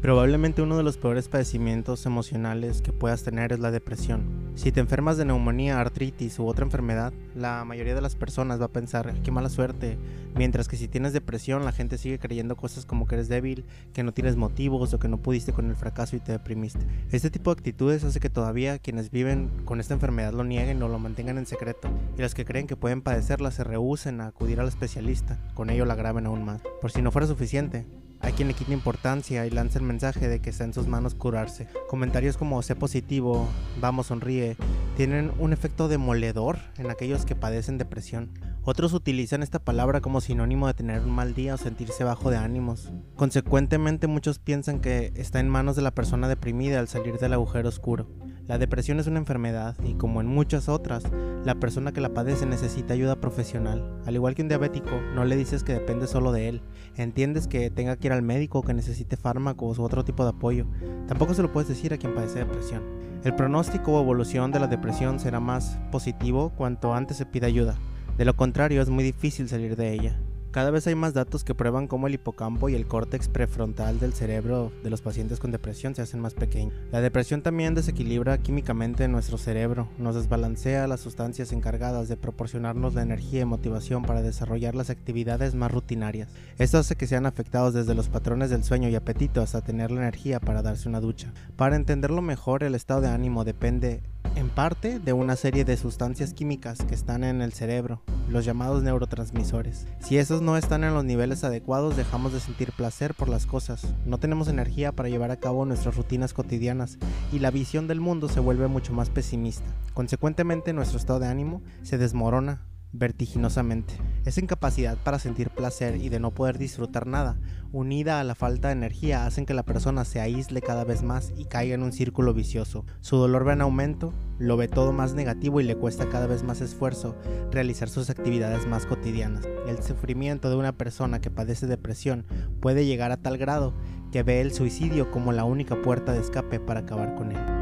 Probablemente uno de los peores padecimientos emocionales que puedas tener es la depresión. Si te enfermas de neumonía, artritis u otra enfermedad, la mayoría de las personas va a pensar, qué mala suerte, mientras que si tienes depresión la gente sigue creyendo cosas como que eres débil, que no tienes motivos o que no pudiste con el fracaso y te deprimiste. Este tipo de actitudes hace que todavía quienes viven con esta enfermedad lo nieguen o lo mantengan en secreto, y los que creen que pueden padecerla se rehúsen a acudir al especialista, con ello la agraven aún más. Por si no fuera suficiente, hay quien le quita importancia y lanza el mensaje de que está en sus manos curarse. Comentarios como sé positivo, vamos sonríe, tienen un efecto demoledor en aquellos que padecen depresión. Otros utilizan esta palabra como sinónimo de tener un mal día o sentirse bajo de ánimos. Consecuentemente muchos piensan que está en manos de la persona deprimida al salir del agujero oscuro. La depresión es una enfermedad y como en muchas otras, la persona que la padece necesita ayuda profesional. Al igual que un diabético, no le dices que depende solo de él. Entiendes que tenga que ir al médico que necesite fármacos u otro tipo de apoyo. Tampoco se lo puedes decir a quien padece depresión. El pronóstico o evolución de la depresión será más positivo cuanto antes se pida ayuda. De lo contrario, es muy difícil salir de ella. Cada vez hay más datos que prueban cómo el hipocampo y el córtex prefrontal del cerebro de los pacientes con depresión se hacen más pequeños. La depresión también desequilibra químicamente nuestro cerebro, nos desbalancea las sustancias encargadas de proporcionarnos la energía y motivación para desarrollar las actividades más rutinarias. Esto hace que sean afectados desde los patrones del sueño y apetito hasta tener la energía para darse una ducha. Para entenderlo mejor, el estado de ánimo depende en parte de una serie de sustancias químicas que están en el cerebro, los llamados neurotransmisores. Si esos no están en los niveles adecuados, dejamos de sentir placer por las cosas, no tenemos energía para llevar a cabo nuestras rutinas cotidianas y la visión del mundo se vuelve mucho más pesimista. Consecuentemente, nuestro estado de ánimo se desmorona vertiginosamente. Esa incapacidad para sentir placer y de no poder disfrutar nada, unida a la falta de energía, hacen que la persona se aísle cada vez más y caiga en un círculo vicioso. Su dolor va en aumento, lo ve todo más negativo y le cuesta cada vez más esfuerzo realizar sus actividades más cotidianas. El sufrimiento de una persona que padece depresión puede llegar a tal grado que ve el suicidio como la única puerta de escape para acabar con él.